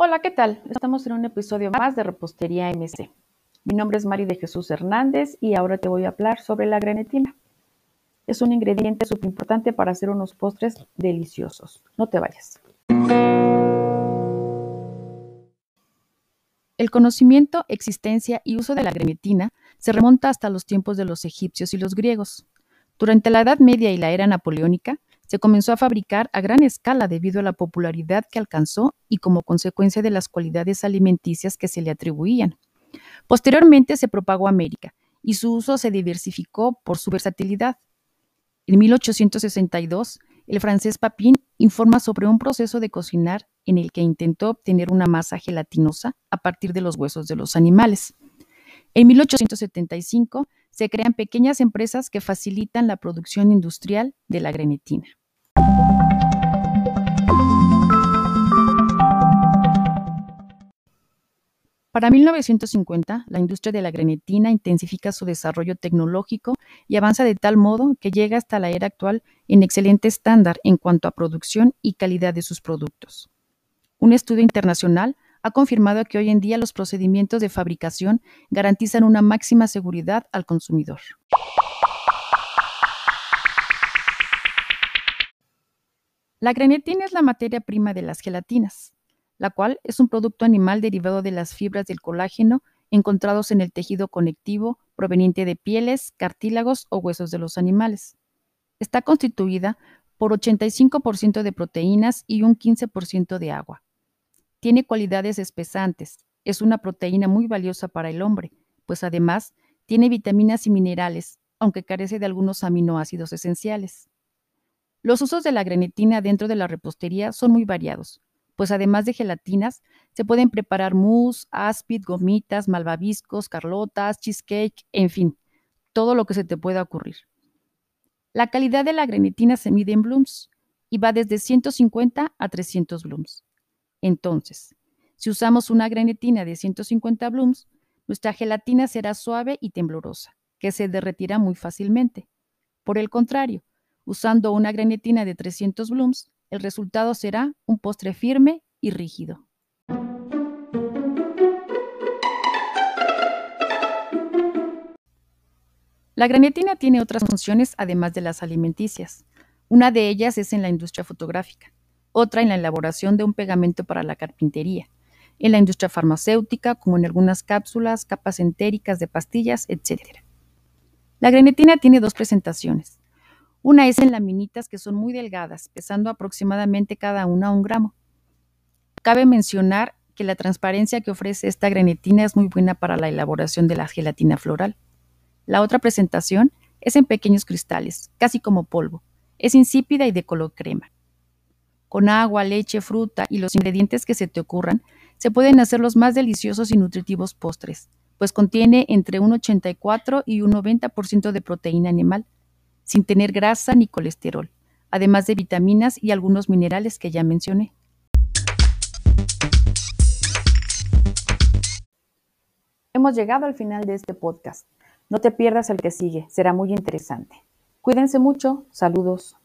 Hola, ¿qué tal? Estamos en un episodio más de Repostería MC. Mi nombre es Mari de Jesús Hernández y ahora te voy a hablar sobre la grenetina. Es un ingrediente súper importante para hacer unos postres deliciosos. No te vayas. El conocimiento, existencia y uso de la grenetina se remonta hasta los tiempos de los egipcios y los griegos. Durante la Edad Media y la era napoleónica, se comenzó a fabricar a gran escala debido a la popularidad que alcanzó y como consecuencia de las cualidades alimenticias que se le atribuían. Posteriormente se propagó a América y su uso se diversificó por su versatilidad. En 1862, el francés Papin informa sobre un proceso de cocinar en el que intentó obtener una masa gelatinosa a partir de los huesos de los animales. En 1875 se crean pequeñas empresas que facilitan la producción industrial de la grenetina. Para 1950, la industria de la grenetina intensifica su desarrollo tecnológico y avanza de tal modo que llega hasta la era actual en excelente estándar en cuanto a producción y calidad de sus productos. Un estudio internacional ha confirmado que hoy en día los procedimientos de fabricación garantizan una máxima seguridad al consumidor. La grenetina es la materia prima de las gelatinas, la cual es un producto animal derivado de las fibras del colágeno encontrados en el tejido conectivo proveniente de pieles, cartílagos o huesos de los animales. Está constituida por 85% de proteínas y un 15% de agua. Tiene cualidades espesantes, es una proteína muy valiosa para el hombre, pues además tiene vitaminas y minerales, aunque carece de algunos aminoácidos esenciales. Los usos de la grenetina dentro de la repostería son muy variados, pues además de gelatinas, se pueden preparar mousse, áspid, gomitas, malvaviscos, carlotas, cheesecake, en fin, todo lo que se te pueda ocurrir. La calidad de la grenetina se mide en blooms y va desde 150 a 300 blooms. Entonces, si usamos una grenetina de 150 blooms, nuestra gelatina será suave y temblorosa, que se derretirá muy fácilmente. Por el contrario, Usando una grenetina de 300 blooms, el resultado será un postre firme y rígido. La grenetina tiene otras funciones además de las alimenticias. Una de ellas es en la industria fotográfica, otra en la elaboración de un pegamento para la carpintería, en la industria farmacéutica, como en algunas cápsulas, capas entéricas de pastillas, etc. La grenetina tiene dos presentaciones. Una es en laminitas que son muy delgadas, pesando aproximadamente cada una un gramo. Cabe mencionar que la transparencia que ofrece esta grenetina es muy buena para la elaboración de la gelatina floral. La otra presentación es en pequeños cristales, casi como polvo. Es insípida y de color crema. Con agua, leche, fruta y los ingredientes que se te ocurran, se pueden hacer los más deliciosos y nutritivos postres, pues contiene entre un 84 y un 90% de proteína animal, sin tener grasa ni colesterol, además de vitaminas y algunos minerales que ya mencioné. Hemos llegado al final de este podcast. No te pierdas el que sigue, será muy interesante. Cuídense mucho, saludos.